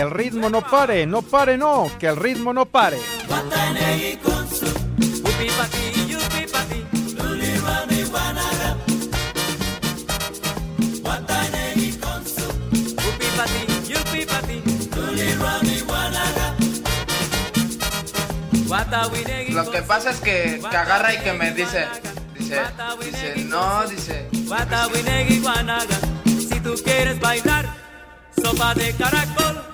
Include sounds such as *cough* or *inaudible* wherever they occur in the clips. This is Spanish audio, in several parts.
Que el ritmo no pare, no pare, no, que el ritmo no pare. Lo que pasa es que, que agarra y que me dice, dice, dice, no, dice. Si tú quieres bailar, sopa de caracol.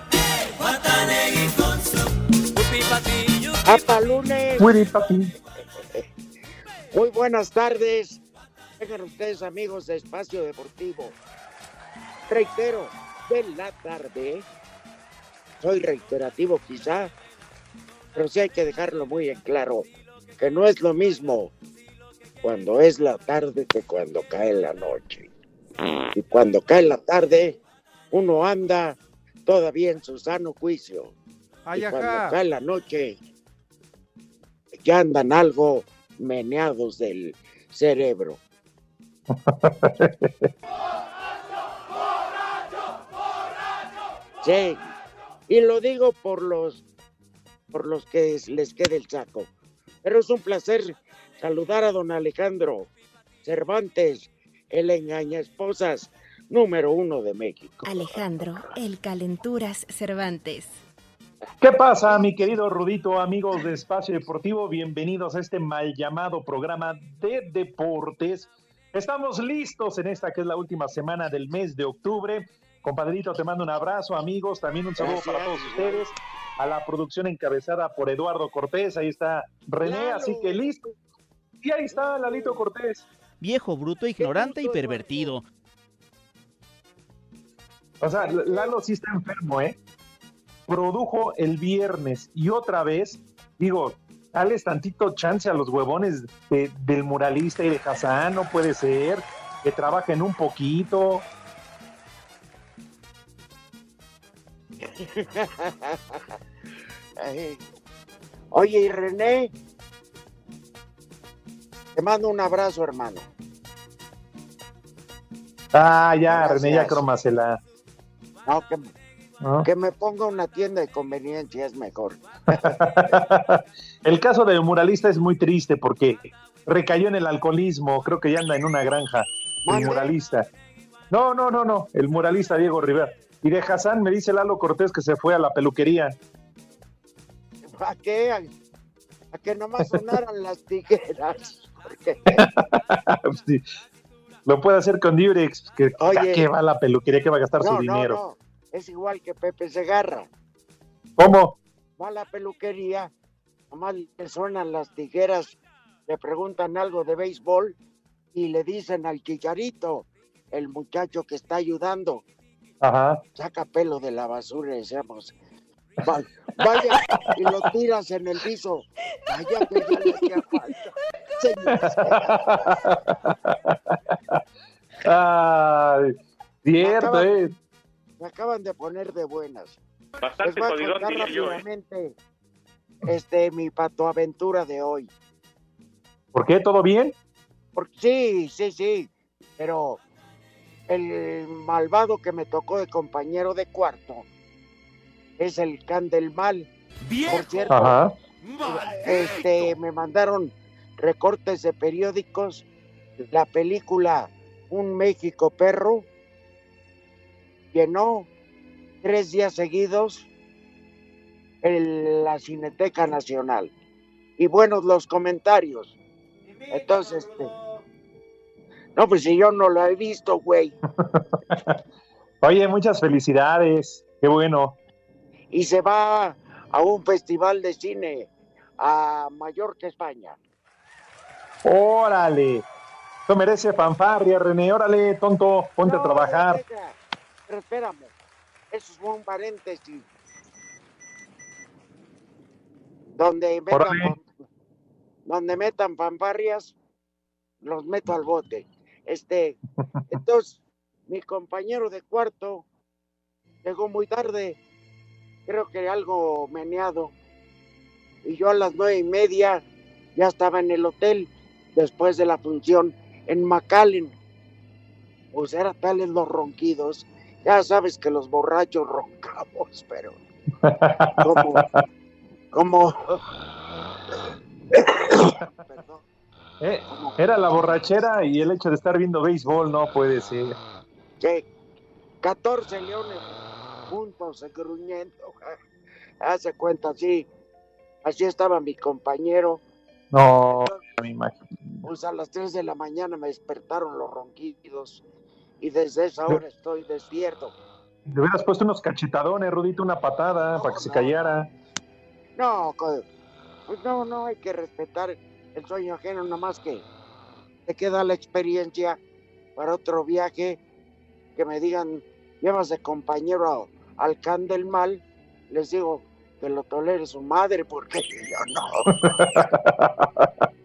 Muy buenas tardes. Vengan ustedes, amigos de Espacio Deportivo. Reitero, de la tarde. Soy reiterativo quizá, pero sí hay que dejarlo muy en claro, que no es lo mismo cuando es la tarde que cuando cae la noche. Y cuando cae la tarde, uno anda todavía en su sano juicio. Ay, y ajá. cuando cae la noche, ya andan algo meneados del cerebro. *laughs* Sí, y lo digo por los por los que les quede el saco. Pero es un placer saludar a don Alejandro Cervantes, el engaña esposas número uno de México. Alejandro, el calenturas Cervantes. ¿Qué pasa, mi querido Rudito, amigos de Espacio Deportivo? Bienvenidos a este mal llamado programa de deportes. Estamos listos en esta que es la última semana del mes de octubre. Compadrito, te mando un abrazo, amigos. También un saludo para todos ustedes. A la producción encabezada por Eduardo Cortés. Ahí está René, así que listo. Y ahí está Lalito Cortés. Viejo, bruto, ignorante y pervertido. O sea, Lalo sí está enfermo, ¿eh? Produjo el viernes y otra vez, digo, dales tantito chance a los huevones de- del muralista y de Hassan, no puede ser, que trabajen un poquito. *laughs* Oye, y René, te mando un abrazo, hermano. Ah, ya, René, ya Gracias. cromasela. No, que, ¿no? que me ponga una tienda de conveniencia es mejor. *laughs* el caso del muralista es muy triste porque recayó en el alcoholismo, creo que ya anda en una granja, el muralista. No, no, no, no, el muralista Diego Rivera. Y de Hassan me dice Lalo Cortés que se fue a la peluquería. ¿A qué? A, que nomás sonaran *laughs* las tijeras. *laughs* Sí. Lo puede hacer con Durex, que Oye. ¿a qué va la peluquería? que va a gastar no, su no, dinero? no, es igual que Pepe Segarra. ¿Cómo? Va a la peluquería, nomás le suenan las tijeras, le preguntan algo de béisbol y le dicen al chicharito, el muchacho que está ayudando, Ajá. saca pelo de la basura y decíamos, "Va- vaya y lo tiras en el piso, vaya que ya le hacía falta. *laughs* Ay, cierto, Acaba- eh. me acaban de poner de buenas. Les Bastante voy a jodidón, contar diría yo. ¿eh? este, mi patoaventura de hoy. ¿Por qué? ¿Todo bien? Porque, sí, sí, sí, pero el malvado que me tocó de compañero de cuarto es el can del mal. Por cierto, Ajá. este, me mandaron recortes de periódicos, la película Un México Perro llenó tres días seguidos en la Cineteca Nacional. Y buenos los comentarios. Entonces, este, no, pues si yo no lo he visto, güey. *laughs* Oye, muchas felicidades. Qué bueno. Y se va a un festival de cine a Mallorca, España. Órale. Esto merece fanfarria, René. Órale, tonto, ponte a trabajar. Espera, pero espérame. Eso es un paréntesis. Donde metan, donde metan fanfarrias, los meto al bote. Este, *laughs* entonces, mi compañero de cuarto llegó muy tarde, creo que algo meneado. Y yo a las nueve y media ya estaba en el hotel después de la función en McAllen. Pues era tales los ronquidos. Ya sabes que los borrachos roncamos, pero como, como, Eh, era la borrachera y el hecho de estar viendo béisbol, no puede ser. que 14 leones juntos gruñendo. *laughs* Hace cuenta, así, así estaba mi compañero. No, me imagino. Pues a las 3 de la mañana me despertaron los ronquidos y desde esa hora estoy despierto. Le hubieras puesto unos cachetadones, Rudito, una patada para que se callara. No, pues no, no hay que respetar el sueño ajeno, nomás que te queda la experiencia para otro viaje, que me digan, llevas de compañero al can del mal, les digo que lo tolere su madre, porque yo no. *laughs*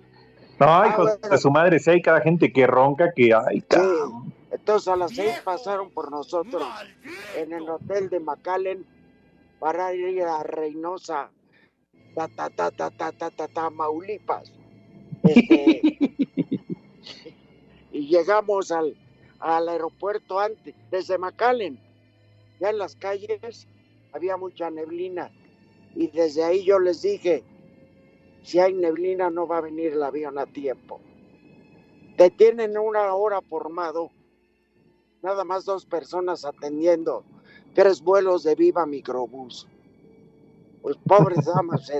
No, hijos de su madre, si hay cada gente que ronca que, ay, cabrón. Entonces a las seis pasaron por nosotros en el hotel de McAllen para ir a Reynosa, ta ta ta ta ta ta ta, Tamaulipas. Este, *laughs* y llegamos al, al aeropuerto antes, desde McAllen. Ya en las calles había mucha neblina y desde ahí yo les dije, si hay neblina no va a venir el avión a tiempo. Te tienen una hora formado, nada más dos personas atendiendo, tres vuelos de Viva Microbús. Pues pobres damas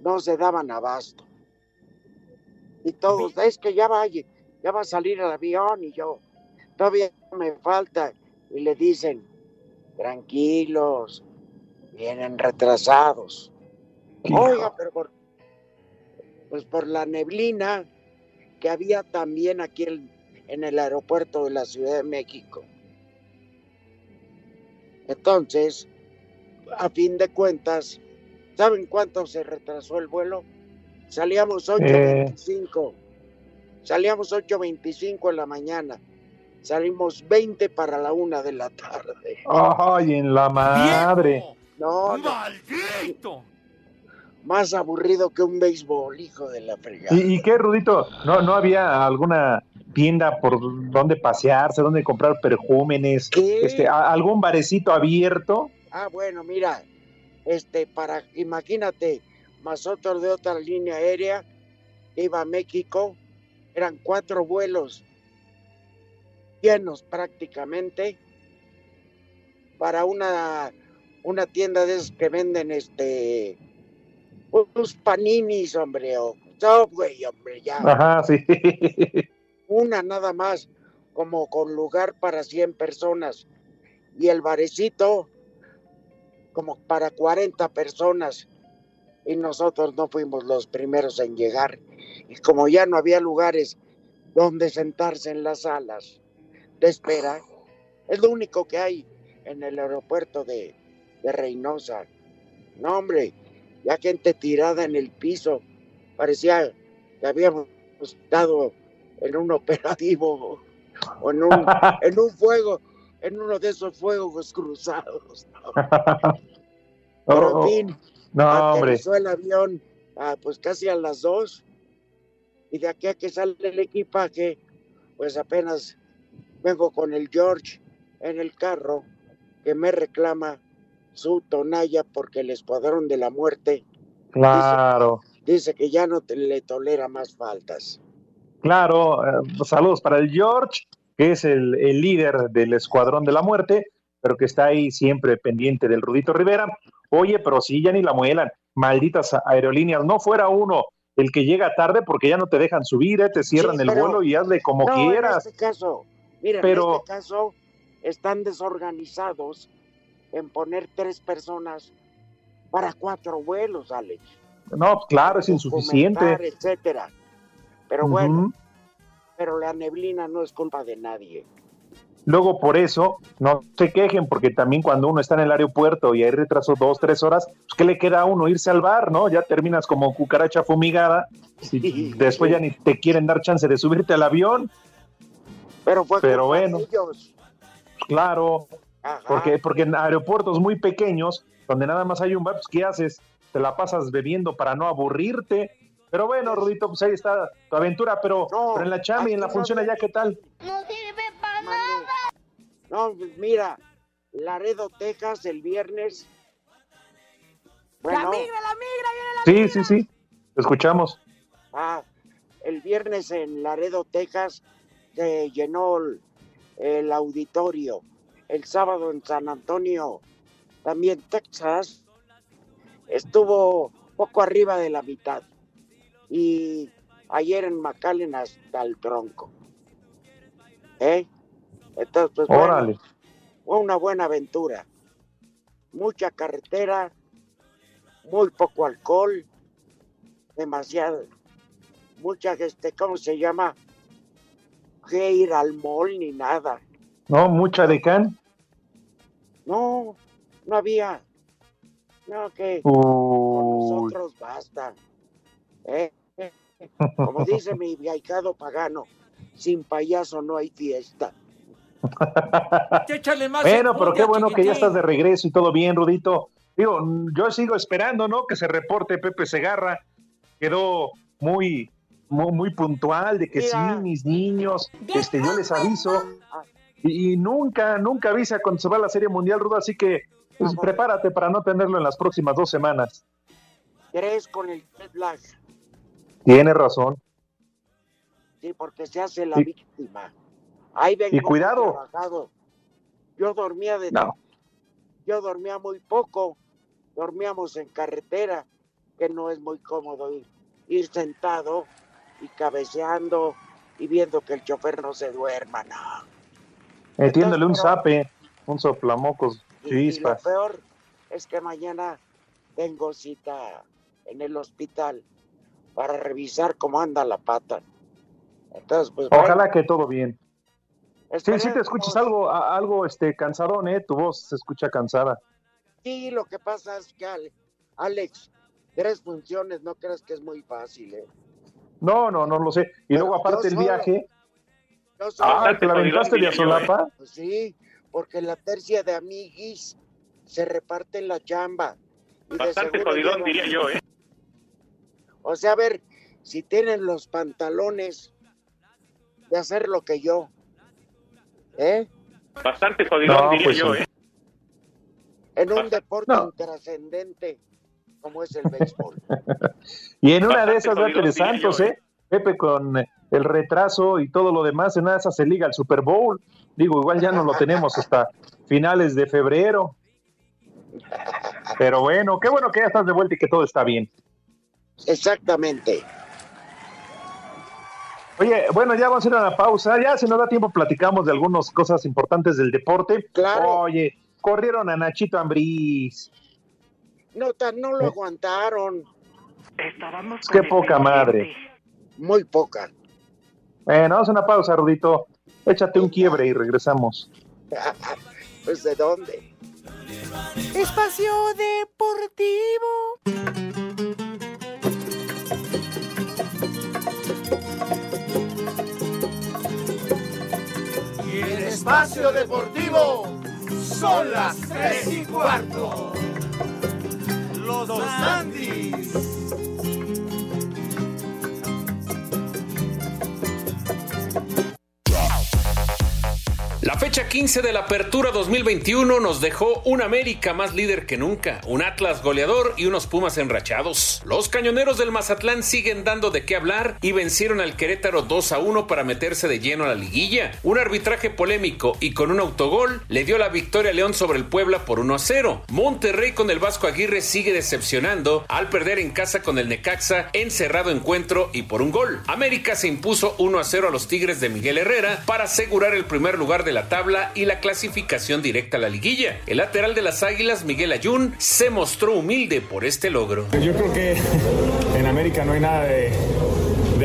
no se daban abasto. Y todos, es que ya va, ya va a salir el avión y yo, todavía me falta. Y le dicen, tranquilos, vienen retrasados. Oiga, pero por, pues por la neblina que había también aquí en, en el aeropuerto de la Ciudad de México. Entonces, a fin de cuentas, ¿saben cuánto se retrasó el vuelo? Salíamos 8.25. Salíamos 8.25 en la mañana. Salimos 20 para la una de la tarde. Ay, en la madre. No, no. Más aburrido que un béisbol, hijo de la fregada. ¿Y, y qué, Rudito? ¿No, ¿No había alguna tienda por donde pasearse, donde comprar perjúmenes? Este, a- ¿Algún barecito abierto? Ah, bueno, mira, este, para, imagínate, nosotros de otra línea aérea, iba a México, eran cuatro vuelos llenos prácticamente para una, una tienda de esas que venden este unos paninis, hombre, o Subway, hombre, ya. Ajá, sí. Una nada más, como con lugar para 100 personas. Y el barecito, como para 40 personas. Y nosotros no fuimos los primeros en llegar. Y como ya no había lugares donde sentarse en las salas de espera, es lo único que hay en el aeropuerto de, de Reynosa. No, hombre, ya gente tirada en el piso. Parecía que habíamos estado en un operativo o en un, *laughs* en un fuego, en uno de esos fuegos cruzados. ¿no? Pero en Oh, fin, No, hombre. Aterrizó el avión ah, pues casi a las dos. Y de aquí a que sale el equipaje, pues apenas vengo con el George en el carro que me reclama su tonalla porque el escuadrón de la muerte Claro, dice que ya no te- le tolera más faltas. claro. eh, saludos para el George, que es el, el líder del Escuadrón de la Muerte, pero que está ahí siempre pendiente del Rudito Rivera. Oye, pero sí, ya ni la muelan. Malditas aerolíneas. No fuera uno el que llega tarde porque ya no te dejan subir, eh, te cierran Sí, el vuelo y hazle como no, quieras. En este caso, mira, Pero- en este caso están desorganizados en poner tres personas para cuatro vuelos, Alex. No, pues, claro, es insuficiente. Etcétera. Pero bueno, pero la neblina no es culpa de nadie. Luego, por eso, no se quejen, porque también cuando uno está en el aeropuerto y hay retraso dos, tres horas, pues, ¿qué le queda a uno? Irse al bar, ¿no? Ya terminas como cucaracha fumigada y después ya ni te quieren dar chance de subirte al avión. Pero fue bueno. ellos. Claro, Ajá. porque, porque en aeropuertos muy pequeños, donde nada más hay un bar, pues, ¿qué haces? Te la pasas bebiendo para no aburrirte. Pero bueno, Rudito, pues ahí está tu aventura, pero, pero en la chama y en la no función allá, ¿qué tal? No, pues mira, Laredo, Texas, el viernes. Bueno, La migra, la migra, viene la Sí, sí, sí, te escuchamos. Ah, el viernes en Laredo, Texas, se llenó el, el auditorio. El sábado en San Antonio, también Texas, estuvo poco arriba de la mitad. Y ayer en McAllen hasta el tronco. ¿Eh? Entonces, pues bueno, fue una buena aventura. Mucha carretera, muy poco alcohol, demasiado, mucha este, ¿cómo se llama? Que ir al mall ni nada. ¿No? Mucha de can. No, no había. No, que Uy. nosotros basta. ¿Eh? Como dice mi viajado pagano, sin payaso no hay fiesta. Más Bueno, pero qué bueno que ya estás de regreso y todo bien, Rudito. Digo, yo sigo esperando, ¿no? Que se reporte Pepe Segarra. Quedó muy, muy, muy puntual de que sí, mis niños, este, yo les aviso. Y, y nunca, nunca avisa cuando se va a la Serie Mundial, Rudo, así que pues, prepárate para no tenerlo en las próximas dos semanas. Tres con el jet lag, Tiene razón. sí, porque se hace la Y- víctima. Ahí vengo y cuidado. trabajado. Yo dormía de No. yo dormía muy poco, dormíamos en carretera, que no es muy cómodo ir, ir sentado y cabeceando y viendo que el chofer no se duerma, no. Metiéndole un Entonces, zape, un soplamocos, y lo chispas. peor es que mañana tengo cita en el hospital para revisar cómo anda la pata. Entonces, pues Ojalá bueno, que todo bien. Sí, sí te escuchas algo, algo este, cansadón, ¿eh? Tu voz se escucha cansada. Sí, lo que pasa es que Ale- Alex, tres funciones, no creas que es muy fácil, ¿eh? No, no, no lo sé. Y luego aparte el viaje. Ah, ¿te la aventaste de Azolapa? Pues sí, porque la tercia de amiguis se reparte la chamba. Y Bastante jodidón, diría yo, ¿eh? O sea, a ver, si tienen los pantalones de hacer lo que yo, ¿eh? Bastante jodidón, No, diría pues yo, sí. ¿eh? En un deporte No. intrascendente como es el béisbol. *laughs* Y en una de esas, diría Santos, yo, ¿eh? Pepe con el retraso y todo lo demás, en esas se liga el Super Bowl. Digo, igual ya no lo tenemos hasta finales de febrero. Pero bueno, qué bueno que ya estás de vuelta y que todo está bien. Exactamente. Oye, bueno, ya vamos a ir a la pausa. Ya si nos da tiempo platicamos de algunas cosas importantes del deporte. Claro. Oye, corrieron a Nachito Ambriz. No, tan- no lo Eh. aguantaron. Qué poca madre. Muy poca. Bueno, vamos a una pausa, Rudito. Échate un quiebre y regresamos. *laughs* pues de dónde? Espacio Deportivo. Y en espacio deportivo son las tres y cuarto. Los Dos Andis. La fecha 15 de la Apertura 2021 nos dejó un América más líder que nunca, un Atlas goleador y unos Pumas enrachados. Los cañoneros del Mazatlán siguen dando de qué hablar y vencieron al Querétaro 2 a 1 para meterse de lleno a la liguilla. Un arbitraje polémico y con un autogol le dio la victoria a León sobre el Puebla por 1 a 0. Monterrey con el Vasco Aguirre sigue decepcionando al perder en casa con el Necaxa en cerrado encuentro y por un gol. América se impuso 1 a 0 a los Tigres de Miguel Herrera para asegurar el primer lugar de la tabla y la clasificación directa a la liguilla. El lateral de las Águilas, Miguel Ayun, se mostró humilde por este logro. Yo creo que en América no hay nada de,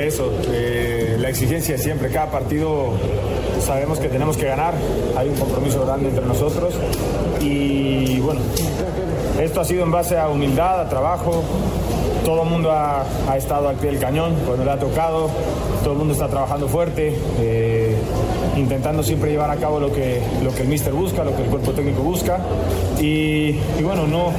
eso. Eh, la exigencia siempre, cada partido sabemos que tenemos que ganar, hay un compromiso grande entre nosotros y bueno, esto ha sido en base a humildad, a trabajo. Todo el mundo ha, ha estado al pie del cañón cuando le ha tocado, todo el mundo está trabajando fuerte. eh, intentando siempre llevar a cabo lo que, lo que el míster busca, lo que el cuerpo técnico busca. Y, y bueno, no,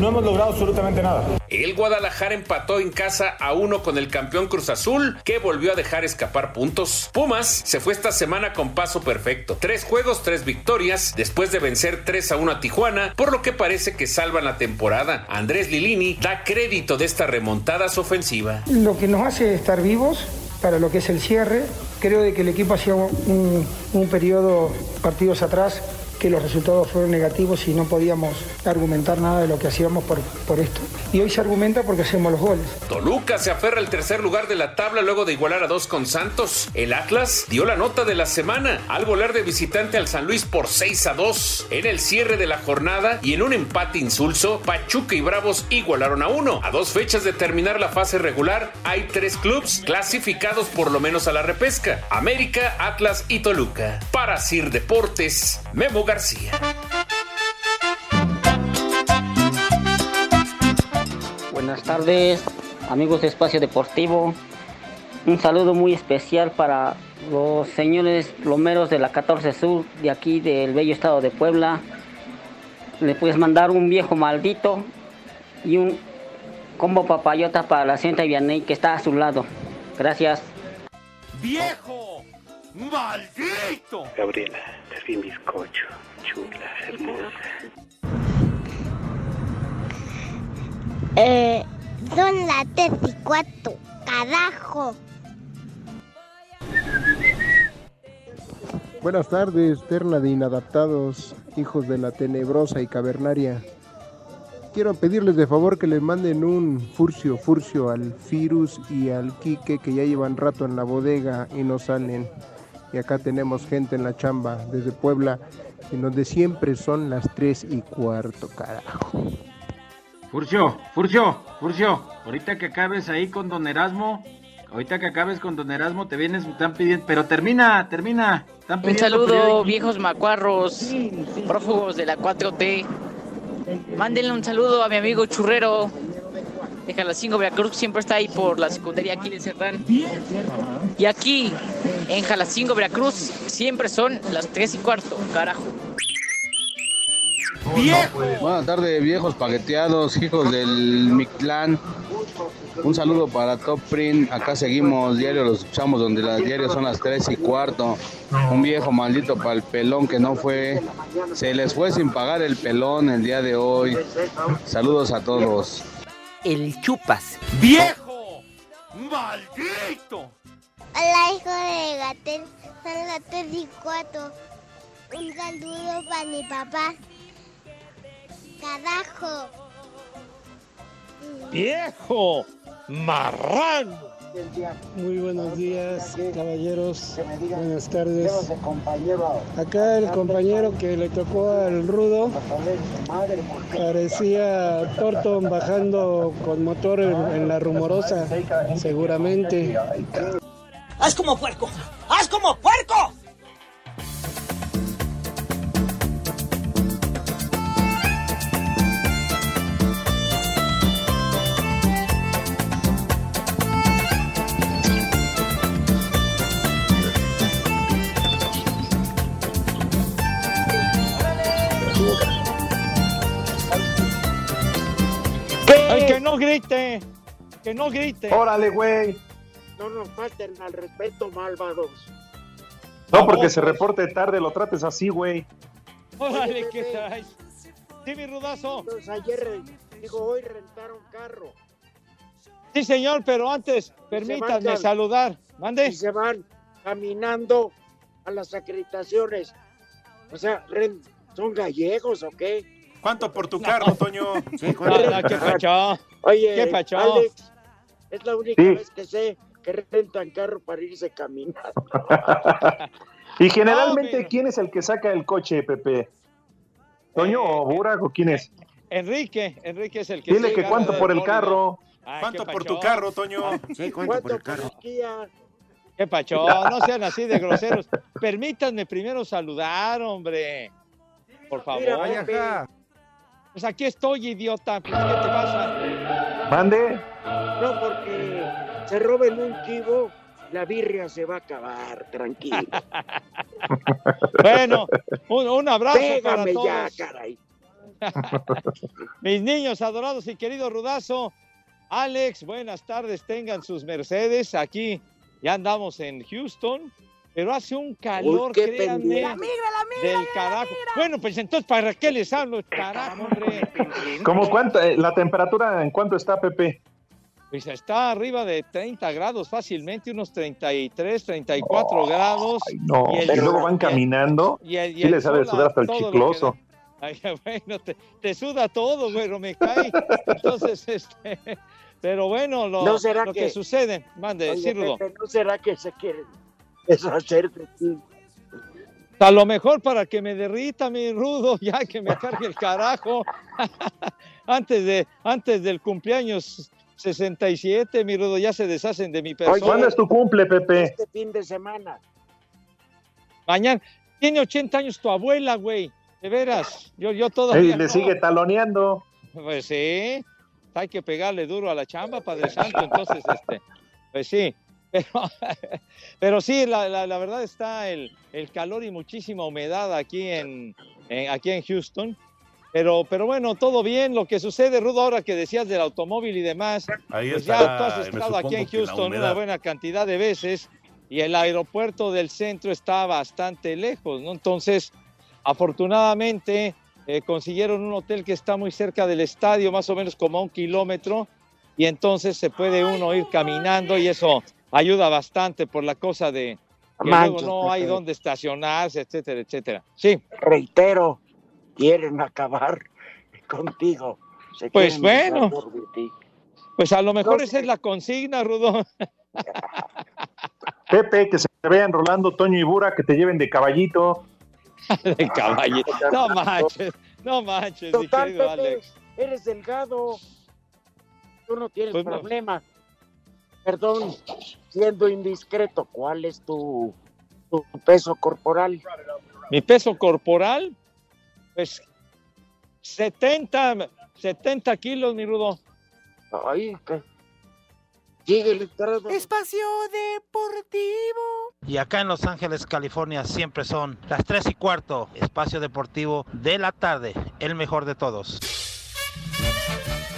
no hemos logrado absolutamente nada. El Guadalajara empató en casa a uno con el campeón Cruz Azul, que volvió a dejar escapar puntos. Pumas se fue esta semana con paso perfecto. Tres juegos, tres victorias, después de vencer 3 a 1 a Tijuana, por lo que parece que salvan la temporada. Andrés Lilini da crédito de esta remontada a su ofensiva. Lo que nos hace estar vivos para lo que es el cierre, creo de que el equipo hacía un, un periodo, partidos atrás, que los resultados fueron negativos y no podíamos argumentar nada de lo que hacíamos por, por esto. Y hoy se argumenta porque hacemos los goles. Toluca se aferra al tercer lugar de la tabla luego de igualar a dos con Santos. El Atlas dio la nota de la semana al volar de visitante al San Luis por 6 a 2. En el cierre de la jornada y en un empate insulso, Pachuca y Bravos igualaron a uno. A dos fechas de terminar la fase regular, hay tres clubes clasificados por lo menos a la repesca: América, Atlas y Toluca. Para Sir Deportes, Memo García. Buenas tardes, amigos de Espacio Deportivo. Un saludo muy especial para los señores plomeros de la 14 Sur de aquí del bello estado de Puebla. Le puedes mandar un viejo maldito y un combo papayota para la señorita Vianney que está a su lado. Gracias. ¡Viejo! ¡Maldito! Gabriela, te vi bizcocho. Chula, hermosa. Eh, son las tres y cuatro, carajo. Buenas tardes, terna de inadaptados, hijos de la tenebrosa y cavernaria. Quiero pedirles de favor que les manden un furcio, furcio al Firus y al Quique que ya llevan rato en la bodega y no salen. Y acá tenemos gente en la chamba desde Puebla, en donde siempre son las 3 y cuarto, carajo. Furcio, Furcio, Furcio, ahorita que acabes ahí con Don Erasmo, ahorita que acabes con Don Erasmo te vienes, me están pidiendo, pero termina, termina. Están Un pidiendo saludo, periódico. viejos macuarros, prófugos de la 4T. Mándenle un saludo a mi amigo Churrero de Jalacingo, Veracruz, siempre está ahí por la secundaria aquí de Cerdán. Y aquí, en Jalacingo, Veracruz, siempre son las 3 y cuarto, carajo. Buenas tardes, viejos paqueteados, hijos del Mictlán. Un saludo para Top Print. Acá seguimos diario, los escuchamos donde las diarios son las 3 y cuarto. Un viejo maldito para el pelón que no fue. Se les fue sin pagar el pelón el día de hoy. Saludos a todos. El chupas. ¡Viejo! ¡Maldito! Hola, hijo de Gatel, son las tres y cuatro. Un saludo para mi papá. Carajo. ¡Viejo! ¡Marrano! Muy buenos días, caballeros. Buenas tardes. Acá el compañero que le tocó al rudo parecía Torton bajando con motor en, en la rumorosa, seguramente. ¡Haz como puerco! ¡Haz como puerco! Grite, que no grite. Órale, güey. No nos falten al respeto, malvados. No, porque se reporte tarde, lo trates así, güey. Órale, ¿qué traes? Sí, mi rudazo. Entonces ayer, digo, hoy rentaron carro. Sí, señor, pero antes, permítanme van- saludar. Mande. Y se van caminando a las acreditaciones. O sea, ¿son gallegos o qué? ¿Cuánto por tu carro, Toño? No, no, ¿Qué pachó? Oye, ¿Qué pachó? Alex, es la única Sí. vez que sé que rentan carro para irse caminando. *laughs* Y generalmente, ¿quién es el que saca el coche, Pepe? ¿Toño Eh, o Burak o quién es? Enrique, Enrique es el que Dile sí que cuánto por el carro. Ay, ¿Cuánto ¿qué por tu pacho? carro, Toño? ¿Cuánto por el Kia? ¿Qué pacho? No sean así de groseros. Permítanme primero saludar, hombre. Por favor. Mira, Pues aquí estoy, idiota. Pues, ¿Qué te pasa? Mande. no porque se roben un chivo, la birria se va a acabar, tranquilo. *laughs* Bueno, un, un abrazo para todos. ya, caray. *laughs* Mis niños adorados y querido Rudazo. Alex, buenas tardes, tengan sus Mercedes. Aquí ya andamos en Houston, pero hace un calor, qué créanme. La migra, la migra. del carajo. Bueno, pues entonces, ¿para qué les hablo? Carajo, hombre. ¿Cómo cuánto, eh, la temperatura en cuánto está, Pepe? Pues está arriba de 30 grados fácilmente, unos 33, 34 grados. Ay, no. Y Y, luego van caminando. y el- y sí le sabe sudar hasta el chicloso. Ay, *laughs* bueno, te, te suda todo, güero, me cae. Entonces, *laughs* este, pero bueno, lo, ¿No será lo que, que- sucede, mande, Oye. Pepe, ¿no será que se quieren deshacer de ti? A lo mejor para que me derrita mi rudo, *laughs* ya que me cargue el carajo. *laughs* antes, de, antes del cumpleaños 67, mi rudo, ya se deshacen de mi persona. ¿Cuándo es tu cumple, Pepe? Este fin de semana. Mañana. Tiene 80 años tu abuela, güey. De veras. Yo, yo todavía. le no. sigue taloneando. Pues sí. Hay que pegarle duro a la chamba, Padre Santo. Entonces, este. Pues sí. Pero, *laughs* pero sí, la, la- la verdad está el, el calor y muchísima humedad aquí en, en- aquí en Houston. Pero, pero bueno, todo bien. Lo que sucede, Rudo, ahora que decías del automóvil y demás, Ahí pues está, ya tú has estado aquí en Houston una buena cantidad de veces y el aeropuerto del centro está bastante lejos, ¿no? Entonces, afortunadamente eh, consiguieron un hotel que está muy cerca del estadio, más o menos como a un kilómetro, y entonces se puede uno ir caminando y eso ayuda bastante por la cosa de que luego no hay dónde estacionarse, etcétera, etcétera. Sí, Reitero, quieren acabar contigo. Se Pues bueno. pues a lo mejor esa es la consigna, Rudo. *laughs* Pepe, que se vean Rolando, Toño y Bura, que te lleven de caballito. *laughs* de caballito. *laughs* No manches, no manches, mi Total, querido Pepe, Alex. eres delgado. Tú no tienes Pues no. Perdón, siendo indiscreto, ¿cuál es tu, tu peso corporal? Mi peso corporal, pues 70, 70 kilos, mi rudo. Ay, ¿qué? Espacio Deportivo. Y acá en Los Ángeles, California, siempre son las 3 y cuarto, espacio deportivo de la tarde, el mejor de todos.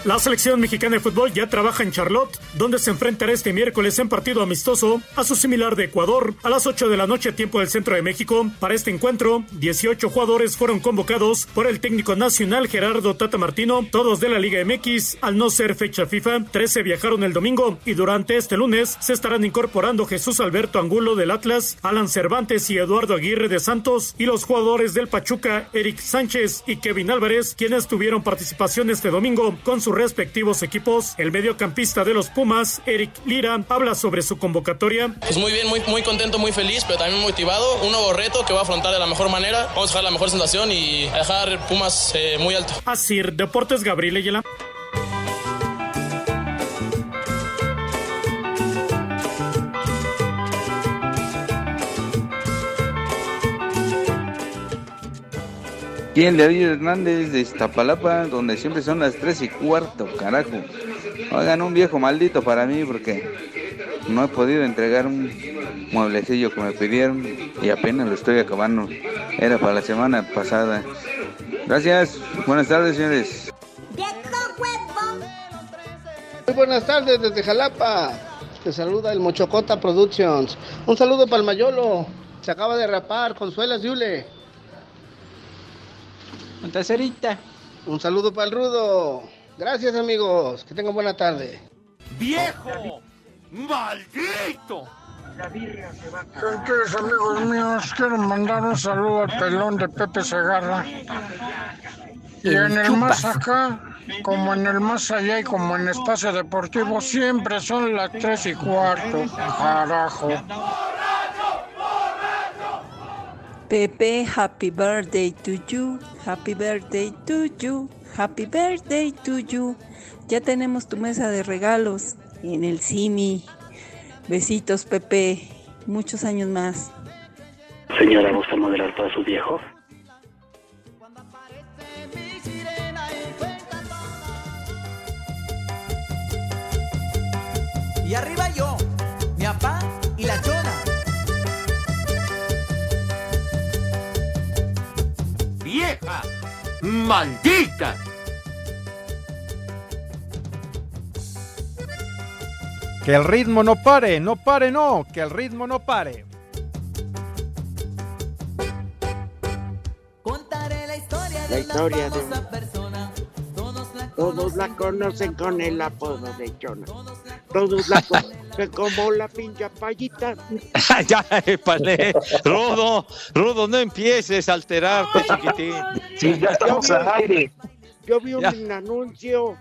La selección mexicana de fútbol ya trabaja en Charlotte, donde se enfrentará este miércoles en partido amistoso a su similar de Ecuador a las 8 de la noche tiempo del centro de México. Para este encuentro, 18 jugadores fueron convocados por el técnico nacional Gerardo Tata Martino, todos de la Liga MX, al no ser fecha FIFA. 13 viajaron el domingo y durante este lunes se estarán incorporando Jesús Alberto Angulo del Atlas, Alan Cervantes y Eduardo Aguirre de Santos y los jugadores del Pachuca, Eric Sánchez y Kevin Álvarez, quienes tuvieron participación este domingo con sus respectivos equipos. El mediocampista de los Pumas, Eric Lira, habla sobre su convocatoria. Pues muy bien, muy, muy contento, muy feliz, pero también motivado. Un nuevo reto que voy a afrontar de la mejor manera. Vamos a dejar la mejor sensación y a dejar Pumas eh, muy alto. Así, Deportes Gabriel Ayala. ¿Quién? David Hernández de Iztapalapa, donde siempre son las 3 y cuarto, carajo. Oigan, un viejo maldito para mí porque no he podido entregar un mueblecillo que me pidieron y apenas lo estoy acabando. Era para la semana pasada. Gracias. Buenas tardes, señores. buenas tardes desde Jalapa. Te saluda el Mochocota Productions. Un saludo para el Mayolo. Se acaba de rapar, Consuelas Yule. Un tercerita. Un saludo para el Rudo. Gracias amigos. Que tengan buena tarde. ¡Viejo! ¡Maldito! Queridos amigos míos, quiero mandar un saludo al pelón de Pepe Segarra. Y en el más acá, como en el más allá y como en espacio deportivo, siempre son las tres y cuarto. Carajo. Pepe, happy birthday to you, happy birthday to you, happy birthday to you. Ya tenemos tu mesa de regalos en el Simi. Besitos, Pepe. Muchos años más. Señora, ¿gusta modelar para su viejo? Y arriba yo, ¡Vieja! ¡Maldita! Que el ritmo no pare, no pare, no, que el ritmo no pare. Contaré la historia La de historia una de famosa persona. Todos la Todos la conocen con el apodo de Chona. Todos la conocen como la pincha payita. *laughs* ya, épale. Rudo, Rudo, no empieces a alterarte, chiquitín. Sí, ya estamos al aire. Yo vi un Ya. anuncio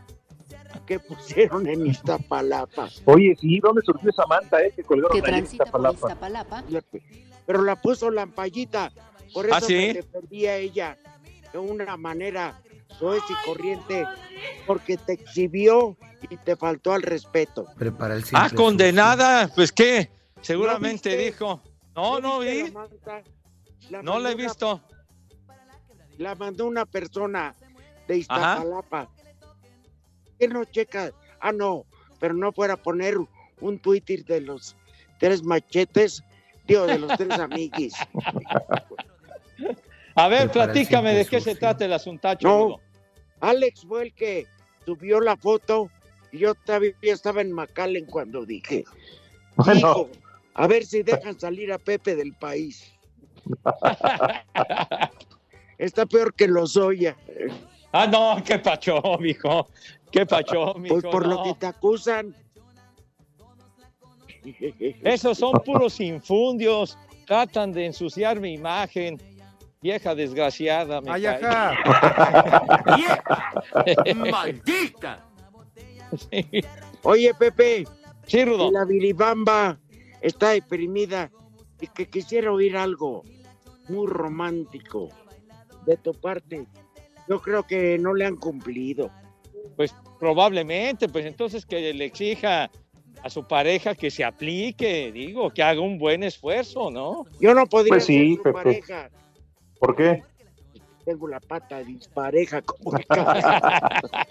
que pusieron en Iztapalapa. Oye, sí, ¿dónde surgió esa manta, eh? Que colgaron Que ahí en por Iztapalapa? Pero la puso la payita. Por eso ¿Ah, sí? me defendí a ella de una manera soez y corriente, porque te exhibió y te faltó al respeto. Prepara el Ah, condenada, pues qué, seguramente dijo. No, no vi, la manta? La no la he visto. La mandó una persona de Iztapalapa. ¿Qué no checa? Ah, no, pero no fuera a poner un Twitter de los tres machetes, digo, de los tres amiguis. *laughs* A ver, Prepara platícame de qué se trata el asuntacho. No. Alex fue el que subió la foto y yo todavía estaba en McAllen cuando dije, Bueno. "Hijo, a ver si dejan salir a Pepe del país. *laughs* Está peor que los Oya. Ah, no, qué pacho, mijo. Qué pacho, mijo. Pues por lo que te acusan. Esos son puros infundios. Tratan de ensuciar mi imagen. Vieja desgraciada. Me Ay, cae. *laughs* ¡Maldita! Oye, Pepe. Sí, Rudo. La viribamba está deprimida y que quisiera oír algo muy romántico de tu parte. Yo creo que no le han cumplido. Pues probablemente, pues entonces que le exija a su pareja que se aplique, digo, que haga un buen esfuerzo, ¿no? Yo no podría Pues sí, ser su Pepe. pareja. ¿Por qué? Tengo la pata dispareja como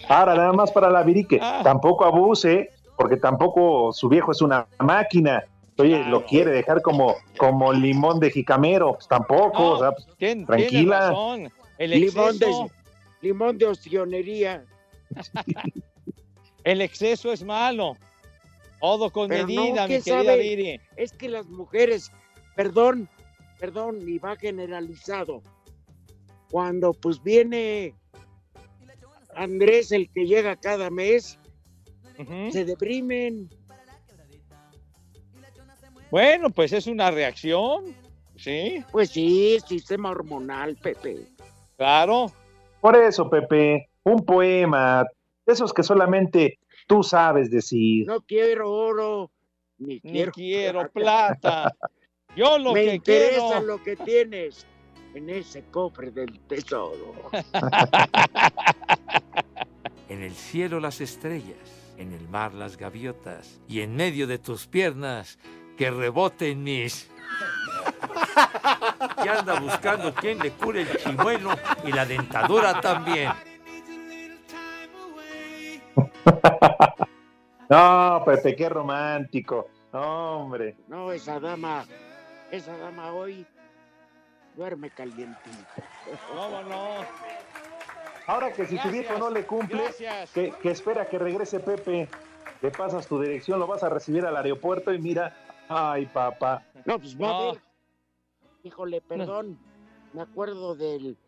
Ahora, *laughs* nada más para la virique. Ah. Tampoco abuse, porque tampoco su viejo es una máquina. Oye, lo quiere dejar como, como limón de jicamero. Pues tampoco, o sea, pues, tiene tranquila. razón. El limón de, exceso, limón de ostionería. *laughs* el exceso es malo. Todo con Pero no, medida, ¿qué mi querida sabe? Viri. Es que las mujeres, perdón, perdón, y va generalizado. Cuando pues viene Andrés, el que llega cada mes, se deprimen. Bueno, pues es una reacción, ¿sí? Pues sí, sistema hormonal, Pepe. Claro. Por eso, Pepe, un poema, de esos que solamente tú sabes decir. No quiero oro, ni Ni quiero, quiero plata. *laughs* Yo lo Me que interesa quiero. lo que tienes en ese cofre del tesoro. *laughs* En el cielo las estrellas, en el mar las gaviotas, y en medio de tus piernas que reboten mis... Y anda buscando quien le cure el chimuelo y la dentadura también. *laughs* No, Pepe, qué romántico. No, hombre. No, esa dama, esa dama hoy duerme calientita. ¿Cómo no? Ahora que si tu viejo no le cumple, que, que espera que regrese Pepe. le pasas tu dirección, lo vas a recibir al aeropuerto y mira, ay papá. No, pues va a ver. Híjole, perdón. Me acuerdo del,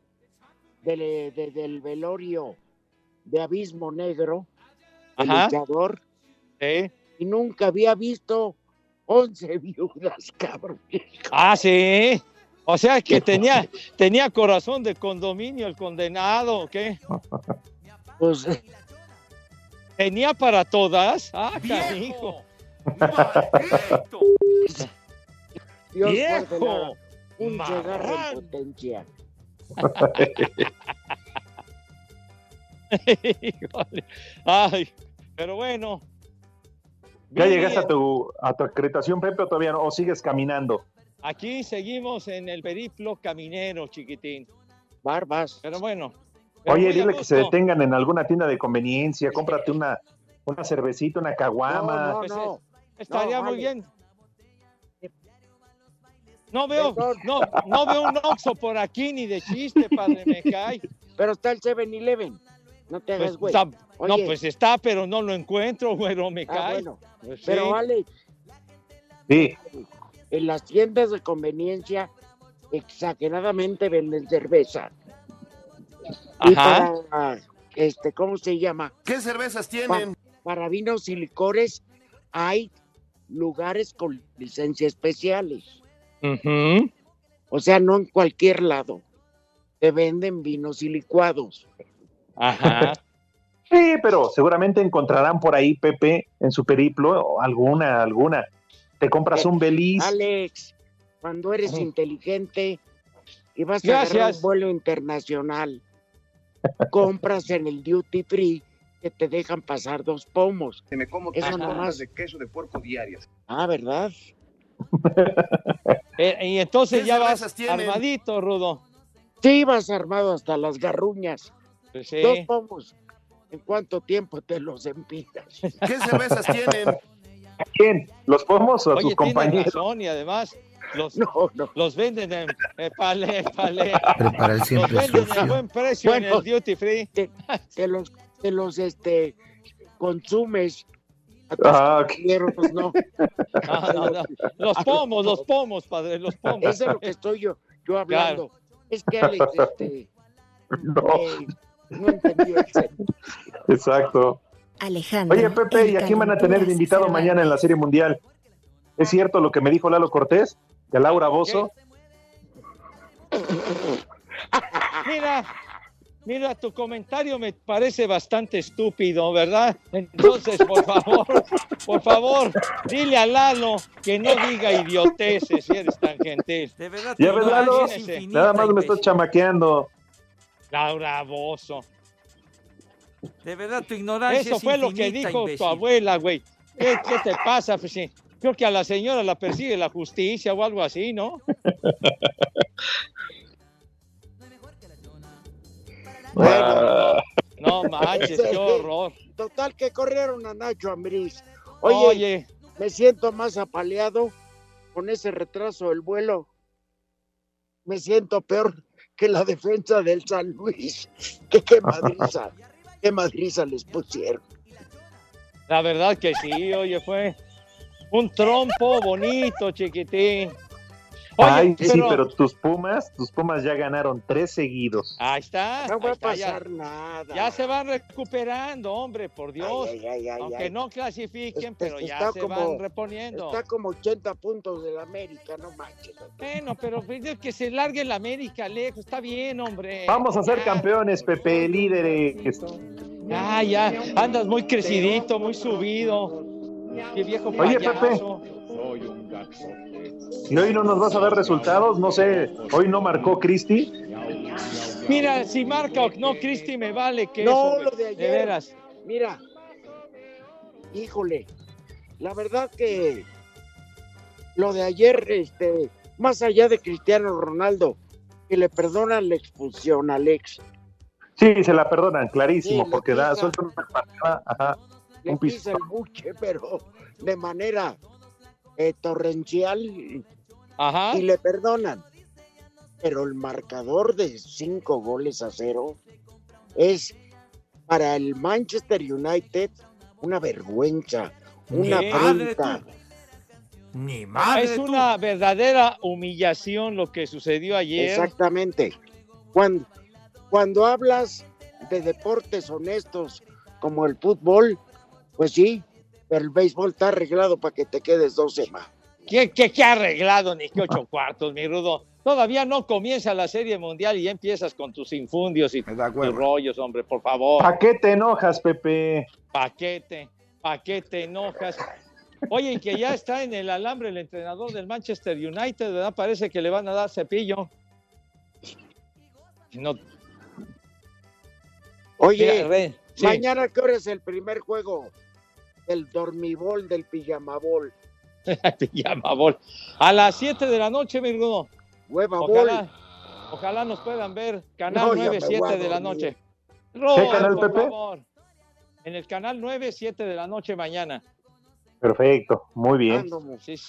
del, de- del velorio de Abismo Negro, el Ajá. luchador, y nunca había visto 11 viudas, cabrón. Ah, sí. O sea que tenía, tenía corazón de condominio el condenado, ¿o ¿qué? Pues tenía para todas. Ah, canijo. Dios Viejo, un cigarro en potencia. Ay, pero bueno. ¿Ya llegaste a tu, a tu acreditación, Pepe, o todavía no? ¿O sigues caminando? Aquí seguimos en el periplo caminero, chiquitín. Barbas. Pero bueno. pero Oye, muy dile que se detengan en alguna tienda de conveniencia, cómprate una, una cervecita, una caguama. Pues, eh, Estaría No, muy vale. bien. No veo, no, no veo un Oxxo por aquí ni de chiste, padre, me cae. *laughs* Pero está el 7-Eleven. No te hagas, Pues, güey. está- no, pues está, pero no lo encuentro, *laughs* güero, me ah, cae. bueno. Pues sí. Pero Alex, Sí. en las tiendas de conveniencia exageradamente venden cerveza. Y Ajá. para, este, ¿cómo se llama? ¿Qué cervezas Pa- tienen? para vinos y licores hay lugares con licencia especiales. O sea, no en cualquier lado. Te venden vinos y licuados. Ajá. *laughs* Sí, pero seguramente encontrarán por ahí, Pepe, en su periplo, alguna, alguna. Te compras un Beliz. Alex, cuando eres inteligente y vas a agarrar un vuelo internacional, *laughs* compras en el duty free que te dejan pasar dos pomos. Se me como Eso tres nomás. de queso de puerco diarias. Ah, ¿verdad? Eh, y entonces ¿Qué ya vas tienen? armadito, Rudo. Sí, vas armado hasta las garruñas. Pues sí. Dos pomos. ¿En cuánto tiempo te los empinas? ¿Qué cervezas tienen? ¿A quién? ¿Los pomos o a tus compañeros? razón y además los, No, no. los venden en eh, palé, palé. Prepara el Los siempre venden sucio. en buen precio Bueno. en el duty free. Te, te los, te los este, consumes. A tus Ah, compañeros, no. *laughs* No, no, no. Los pomos, los pomos, padre, los pomos. Eso es lo que estoy yo, yo hablando. Es que Alex, este, *laughs* No, eh, no entendió el sentido. exacto. Alejandro. Oye, Pepe, ¿y a quién van a tener de invitado mañana en la Serie Mundial? ¿Es cierto lo que me dijo Lalo Cortés? ¿De Laura Bozo? Mira, mira, tu comentario me parece bastante estúpido, ¿verdad? Entonces, por favor, por favor, dile a Lalo que no diga idioteces si eres tan gentil. De verdad, Ya ves, Lalo, nada más me estás chamaqueando. Laura Bozo. De verdad, tu ignorancia Eso es fue lo que dijo imbécil. tu abuela, güey. ¿Qué, qué te pasa? Pues sí. Creo que a la señora la persigue la justicia o algo así, ¿no? Ah, No manches, qué horror. Total que corrieron a Nacho Ambriz. Oye, Oye, me siento más apaleado con ese retraso del vuelo. Me siento peor que la defensa del San Luis. *laughs* Que qué madriza, *laughs* qué madriza les pusieron. la verdad que sí, oye, fue un trompo bonito, chiquitín. Oye, Ay, sí, pero tus Pumas, tus Pumas ya ganaron tres seguidos. Ahí está. No va a ya- pasar nada. Ya se van recuperando, hombre, por Dios. Ay, ay, ay, Aunque ay. no clasifiquen, pero ya se como- van reponiendo. Está como 80 puntos del América, no manches. Bueno, pero pues, es que se largue el América lejos, está bien, hombre. Vamos a ser Ya, campeones, Pepe, líderes. Ya, ya, andas muy crecidito, muy subido. Qué viejo Oye, payaso. Y hoy no nos vas a dar resultados, no sé, hoy no marcó Cristi. Mira, si marca o no, Cristi, me vale que No, eso, lo de ayer. veras. Mira, híjole, la verdad que lo de ayer, este, más allá de Cristiano Ronaldo, que le perdonan la expulsión a Alex, Sí, se la perdonan, clarísimo, Sí, porque da, suelta una patada, ajá, le un pisa el buche, pero de manera eh, torrencial Ajá. y le perdonan. Pero el marcador de cinco goles a cero es para el Manchester United una vergüenza, una afrenta. Ni madre es tú. una verdadera humillación lo que sucedió ayer. Exactamente. Cuando, cuando hablas de deportes honestos como el fútbol, pues sí, pero el béisbol está arreglado para que te quedes dos semanas. ¿Qué, qué, qué arreglado ni qué ocho cuartos, mi rudo? Todavía no comienza la serie mundial y ya empiezas con tus infundios y tus rollos, hombre, por favor. ¿Para qué te enojas, Pepe? Paquete, ¿pa' qué te enojas? Oye, y que ya está en el alambre el entrenador del Manchester United, ¿verdad? Parece que le van a dar cepillo. No, Oye, Mira, sí. mañana qué hora es el primer juego del dormibol, del pijamabol. *laughs* Pijama bol. A las 7 de la noche, mi. Hueva Ojalá, ojalá nos puedan ver. Canal No, ya 9, me 7 voy a de la noche. ¿Qué Robert, canal, por Pepe? favor. En el canal 9, 7 de la noche mañana. Perfecto, muy bien. Ando,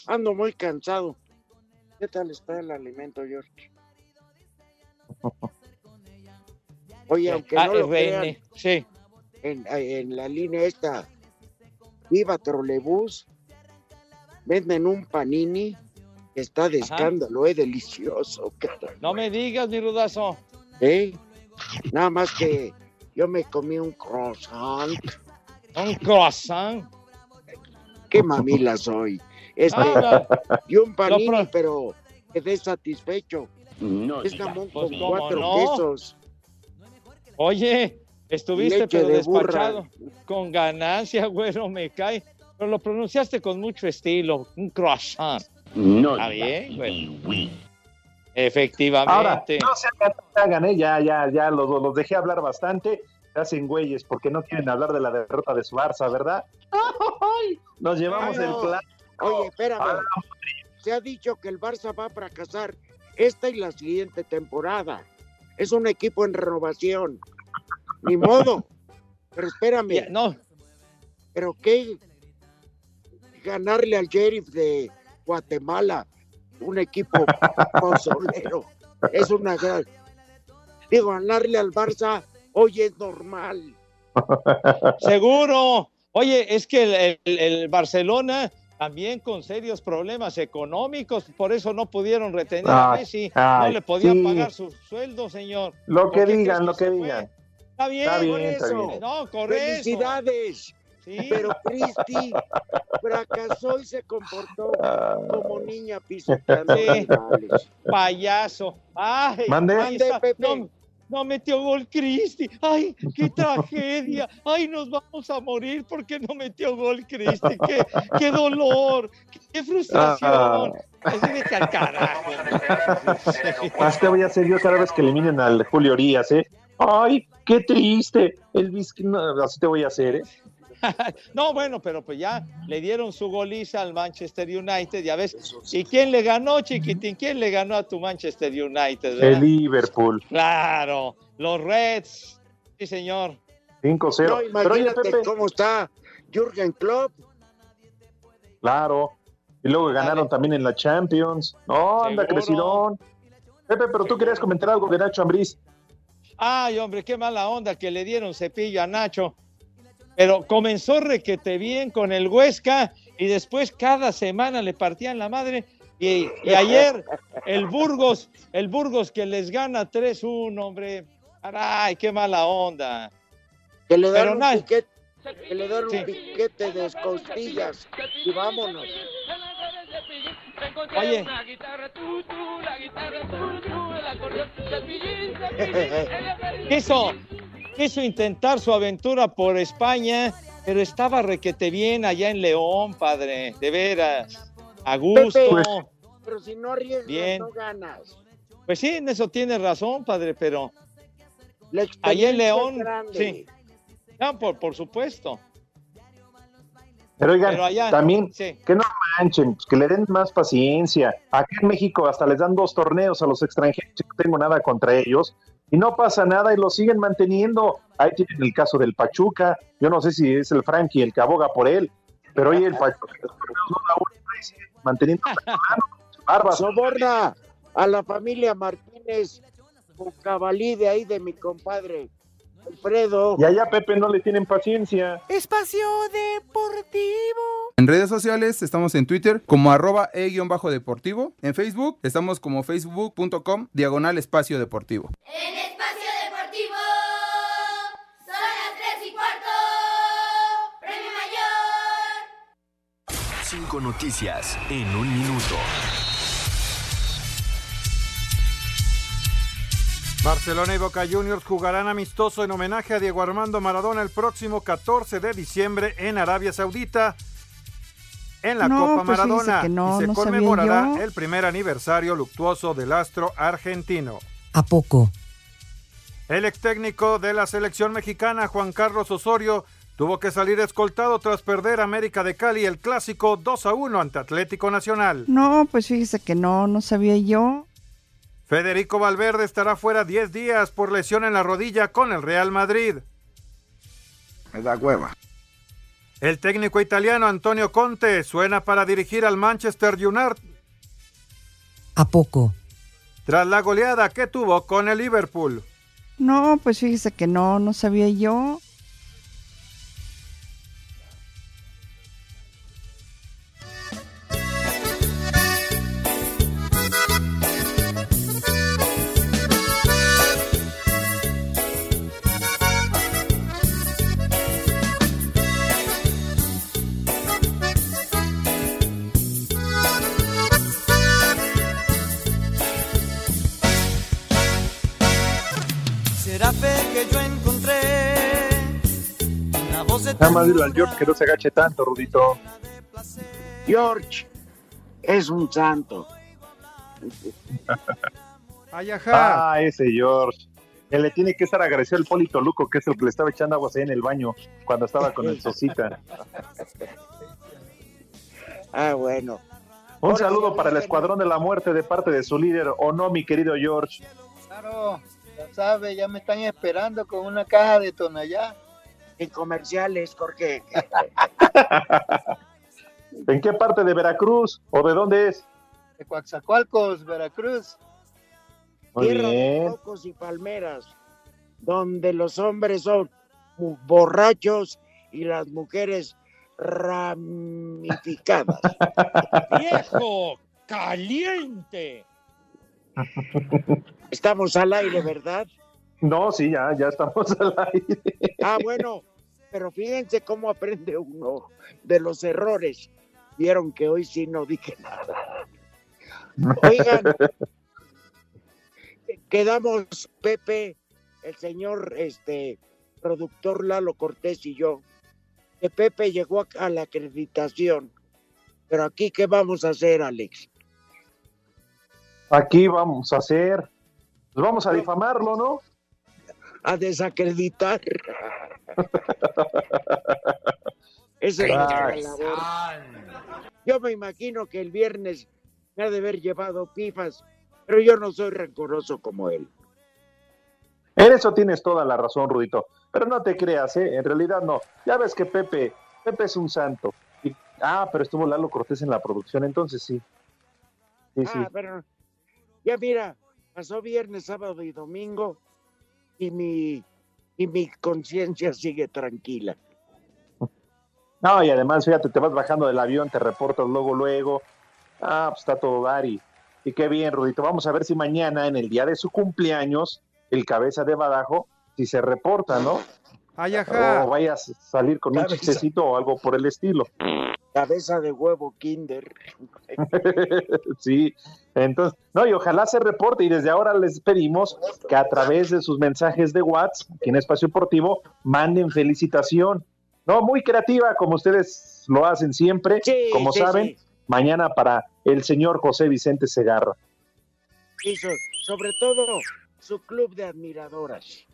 ando muy cansado. ¿Qué tal está el alimento, George? *laughs* Oye, aunque Ah, no el lo crean, Sí. en, en la línea esta, Viva Trolebús, venden un panini que está de Ajá. escándalo, es delicioso, cara. No me digas, mi rudazo. ¿Eh? Nada más que yo me comí un croissant. Un croissant. Qué mamila soy. Este, Ah, y un panini, pero quedé satisfecho. No, es jamón Pues, con ¿cómo cuatro no? quesos. Oye, estuviste Leche pero de burra. despachado. Con ganancia, *laughs* güero, me cae. Pero lo pronunciaste con mucho estilo. Un croissant. no. Está bien, güey. Ahora, Efectivamente. no se hagan, ¿eh? ya, ya, ya los, los dejé hablar bastante. Se hacen güeyes porque no quieren hablar de la derrota de su Barça, ¿verdad? Nos llevamos el plan. Oye, espérame. Ah. Se ha dicho que el Barça va a fracasar esta y la siguiente temporada. Es un equipo en renovación. Ni modo. Pero espérame. No, ¿Pero qué? Ganarle al Sheriff de Guatemala, un equipo pozolero. Es una gran. Digo, ganarle al Barça hoy es normal. seguro. Oye, es que el, el- el Barcelona también con serios problemas económicos, por eso no pudieron retener a Ay, Messi. no ay, le podían sí. pagar su sueldo, señor. Lo que ¿Por qué digan, lo que fue? digan. Está bien, Está bien, por está eso. bien. No, corre ¡Felicidades! Sí. Pero Cristi fracasó y se comportó como niña pisoteando Sí. payaso. Ay, Mande. Pepe. No, no metió gol Cristi. Ay, qué *laughs* tragedia. Ay, nos vamos a morir porque no metió gol Cristi. Qué, qué dolor. Qué frustración. Ah. Así vete al carajo. Te voy a hacer yo cada vez que eliminen al Julio Orías, ¿eh? ¡Ay, qué triste! El Vizca- no, así te voy a hacer, ¿eh? *laughs* No, bueno, pero pues ya le dieron su goliza al Manchester United, ya ves. ¿Y quién le ganó, chiquitín? ¿Quién le ganó a tu Manchester United? verdad? El Liverpool, Claro, los Reds. Sí, señor. 5-0. No, Pero oye, imagínate Pepe, cómo está Jürgen Klopp. claro. Y luego ganaron también en la Champions. No, anda crecidón. Pepe, pero tú querías comentar algo de Nacho Ambriz. Ay, hombre, qué mala onda que le dieron cepillo a Nacho. Pero comenzó requete bien con el Huesca y después cada semana le partían la madre. Y, y ayer el Burgos, el Burgos que les gana 3-1, hombre. Ay, qué mala onda. Que le dan Pero un piquete, que le dan Sí. un piquete de costillas y vámonos. Oye. Quiso, quiso intentar su aventura por España, pero estaba requete bien allá en León, padre. De veras. A gusto. Pepe. Pero si no arriesgas, Bien. no ganas. Pues sí, en eso tiene razón, padre, pero La allá en León, sí. No, por, por supuesto. Pero oigan, Pero allá, también sí. que no manchen, pues, que le den más paciencia. Aquí en México hasta les dan dos torneos a los extranjeros, y no tengo nada contra ellos, y no pasa nada y lo siguen manteniendo. Ahí tienen el caso del Pachuca, yo no sé si es el Frankie el que aboga por él, pero oye, el Pachuca los torneos no da una y sigue manteniendo *laughs* barbas. Soborna a la familia Martínez con cabalí de ahí de mi compadre. Alfredo. Y allá Pepe no le tienen paciencia. Espacio Deportivo. En redes sociales estamos en Twitter como arroba e-deportivo. En Facebook estamos como facebook.com diagonal espacio deportivo. En Espacio Deportivo son las 3 y cuarto. Premio Mayor. Cinco noticias en un minuto. Barcelona y Boca Juniors jugarán amistoso en homenaje a Diego Armando Maradona el próximo 14 de diciembre en Arabia Saudita en la No, Copa pues Maradona que no, y se no conmemorará el primer aniversario luctuoso del astro argentino. ¿A poco? El ex técnico de la selección mexicana, Juan Carlos Osorio, tuvo que salir escoltado tras perder América de Cali el clásico 2 a 1 ante Atlético Nacional. No, pues fíjese que no, no sabía yo. Federico Valverde estará fuera 10 días por lesión en la rodilla con el Real Madrid. Me da hueva. El técnico italiano Antonio Conte suena para dirigir al Manchester United ¿A poco? tras la goleada que tuvo con el Liverpool. No, pues fíjese que no, no sabía yo. Nada más dile al George que no se agache tanto, Rudito. George es un santo. Ay, ajá. Ah, ese George. Que le tiene que estar agradecido el Polito Luco, que es el que le estaba echando aguas ahí en el baño cuando estaba con el Sosita. *laughs* Ah, bueno. Un saludo para el Escuadrón de la Muerte de parte de su líder, ¿o no, mi querido George? Claro, ya sabe, ya me están esperando con una caja de tonallá. En comerciales, Jorge. *laughs* ¿En qué parte de Veracruz? ¿O de dónde es? De Coaxacualcos, Veracruz. Muy Tierra de cocos y palmeras, donde los hombres son borrachos y las mujeres ramificadas. *laughs* ¡Viejo! ¡Caliente! Estamos al aire, ¿verdad? No, sí, ya, ya estamos *laughs* al aire. Ah, bueno, pero fíjense cómo aprende uno de los errores. Vieron que hoy sí no dije nada. Oigan, quedamos Pepe, el señor este productor Lalo Cortés y yo, que Pepe llegó a, la acreditación. Pero aquí, ¿qué vamos a hacer, Alex? Aquí vamos a hacer. Pues vamos a difamarlo, ¿no? A desacreditar. *laughs* Esa es labor. Yo me imagino que el viernes me ha de haber llevado pifas, pero yo no soy rencoroso como él. En eso tienes toda la razón, Rudito. Pero no te creas, ¿eh? En realidad no. Ya ves que Pepe, Pepe es un santo. Y- ah, pero estuvo Lalo Cortés en la producción, entonces sí. Sí, sí. Ah, pero ya mira, pasó viernes, sábado y domingo y mi, y mi conciencia sigue tranquila. No, y además, fíjate, te vas bajando del avión, te reportas luego, luego. Ah, pues está todo dar y, y qué bien, Rudito. Vamos a ver si mañana, en el día de su cumpleaños, el cabeza de Badajo, si se reporta, ¿no? Ay, ajá. O vayas a salir con un chistecito o algo por el estilo. Cabeza de huevo Kinder. *laughs* sí, entonces, no, y ojalá se reporte y desde ahora les pedimos que a través de sus mensajes de WhatsApp, aquí en Espacio Deportivo, manden felicitación. No, muy creativa, como ustedes lo hacen siempre, Sí, como sí, saben, sí. mañana para el señor José Vicente Segarra. Y so- sobre todo su club de admiradoras.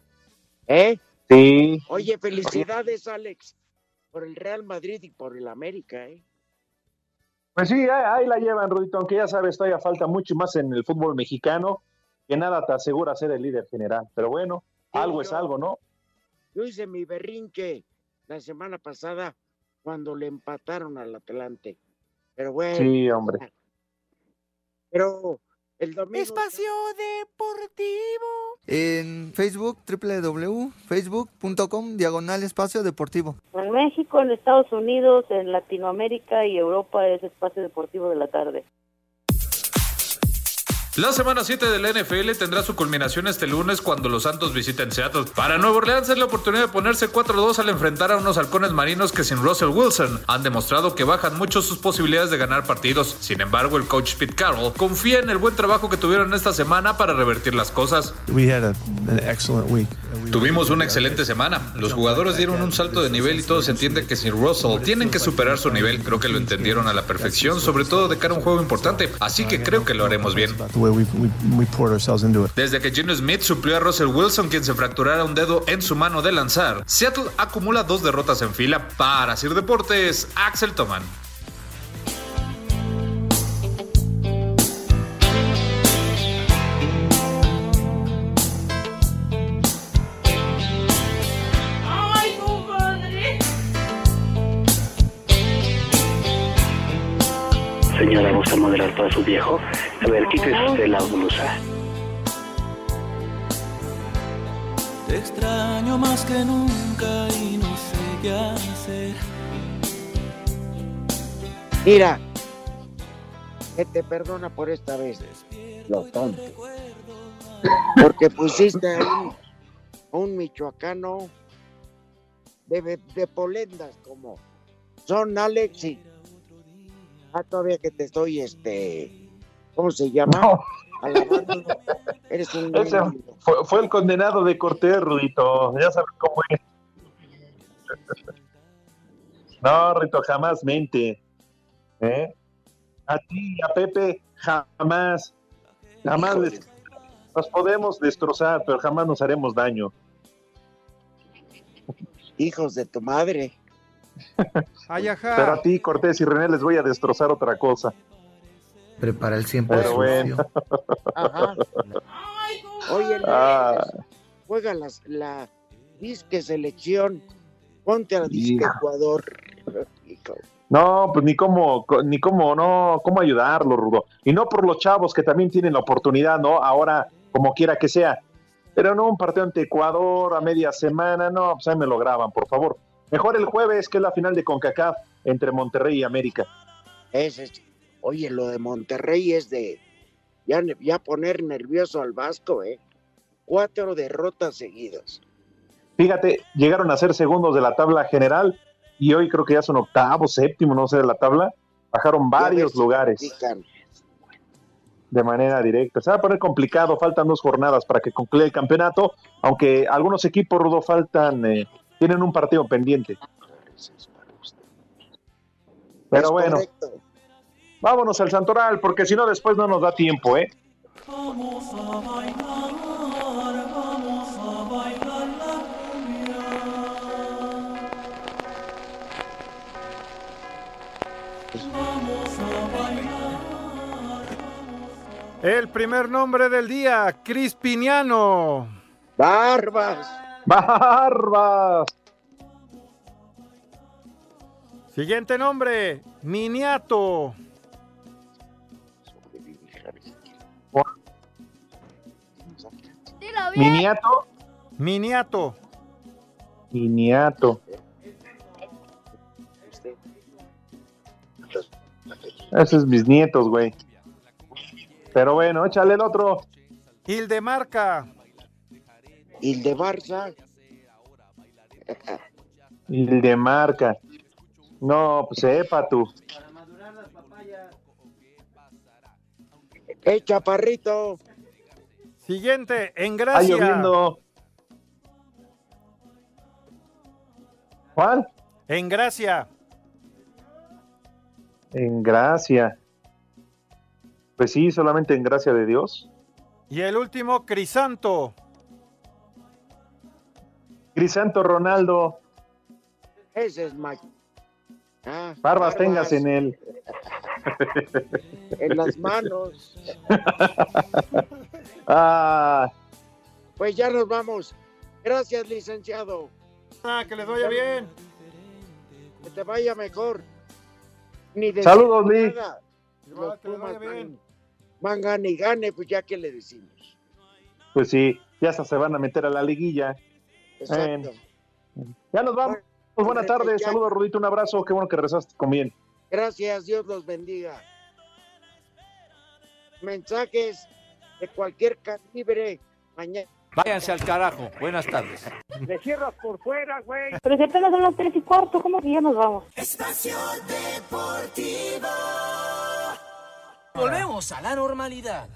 ¿Eh? Sí, Oye, felicidades, Alex, por el Real Madrid y por el América, ¿eh? pues sí, ahí, la llevan, Rudito, aunque ya sabes, todavía falta mucho más en el fútbol mexicano, que nada te asegura ser el líder general, pero bueno, algo es algo, ¿no? Yo hice mi berrinche la semana pasada cuando le empataron al Atlante. Pero bueno, Sí, hombre. pero El domingo. Espacio Deportivo. En Facebook, www.facebook.com, diagonal espacio deportivo. En México, en Estados Unidos, en Latinoamérica y Europa es Espacio Deportivo de la tarde. La semana 7 de la NFL tendrá su culminación este lunes cuando los Santos visiten Seattle. Para Nuevo Orleans es la oportunidad de ponerse 4-2 al enfrentar a unos halcones marinos que sin Russell Wilson han demostrado que bajan mucho sus posibilidades de ganar partidos. Sin embargo, el coach Pete Carroll confía en el buen trabajo que tuvieron esta semana para revertir las cosas. Tuvimos una excelente semana. Los jugadores dieron un salto de nivel y todos entienden que sin Russell tienen que superar su nivel. Creo que lo entendieron a la perfección, sobre todo de cara a un juego importante. Así que creo que lo haremos bien. Desde que Gino Smith suplió a Russell Wilson, quien se fracturara un dedo en su mano de lanzar, Seattle acumula dos derrotas en fila. Para Sir Deportes, Axel Toman. ¿Gusta modelar para su viejo? A ver, quítese usted la blusa. Te extraño más que nunca y no sé qué hacer. Mira, que te perdona por esta vez, lo tonto. Porque pusiste a un, a un michoacano de, de polendas como son Alexi. Ah, todavía que te estoy, este, ¿cómo se llama? Alabando. Eres un *laughs* Ese fue, fue el condenado de Cortés, Rudito. Ya sabes cómo es. *laughs* No, Rito, jamás mente. ¿Eh? A ti, a Pepe, jamás. Jamás les- nos podemos destrozar, pero jamás nos haremos daño. hijos de tu madre. Ay, ajá. Pero a ti, Cortés y René, les voy a destrozar otra cosa. Prepara el 100 para Pero bueno. Ajá. Oye, Ah. juega las, la disque selección contra disque. Ecuador. No, pues ni cómo, ni cómo, no, cómo ayudarlo, Rudo. Y no por los chavos que también tienen la oportunidad, ¿no? Ahora, como quiera que sea. Pero no un partido ante Ecuador a media semana, no, pues ahí me lo graban, por favor. Mejor el jueves, que es la final de CONCACAF entre Monterrey y América. Ese es- oye, lo de Monterrey es de ya, ya poner nervioso al Vasco, ¿eh? Cuatro derrotas seguidas. Fíjate, llegaron a ser segundos de la tabla general y hoy creo que ya son octavo, séptimo, no sé, de la tabla. Bajaron varios lugares de manera directa. Se va a poner complicado, faltan dos jornadas para que concluya el campeonato, aunque algunos equipos, Rudo, faltan, eh, tienen un partido pendiente. Pero Es bueno, correcto. vámonos al Santoral, porque si no después no nos da tiempo, ¿eh? Vamos a bailar, vamos a bailar la cumbia. Vamos a bailar. El primer nombre del día, Crispiniano. Barbas. *laughs* Barbas. Siguiente nombre, Miniato. Miniato. Miniato. Miniato. Esos es mis nietos, güey. Pero bueno, échale el otro. Ildemarca. Y el de Barça. El de marca. No, pues sepa tú. ¡Eh, chaparrito! Siguiente, Está Engracia. lloviendo. ¿Cuál? Engracia. En gracia. Pues sí, solamente en gracia de Dios. Y el último, Crisanto. Crisanto Ronaldo, Ese es Mike. Ah, barbas tengas en él. en las manos. *laughs* Ah, Pues ya nos vamos. Gracias, licenciado. Ah, que les vaya bien. Que te vaya mejor. Ni de Saludos, Lee. nada. Los Pumas vaya bien. van van gane y gane, pues ya que le decimos. Pues sí, ya hasta se van a meter a la liguilla. Exacto. Ya nos vamos. Buenas tardes, saludos Rudito, un abrazo, qué bueno que rezaste con bien. Gracias, Dios los bendiga. Mensajes de cualquier calibre mañana. Váyanse al carajo. Buenas tardes. Le cierras por fuera, güey. Pero si apenas son las tres y cuarto, ¿cómo que ya nos vamos? Espacio Deportivo. Volvemos a la normalidad.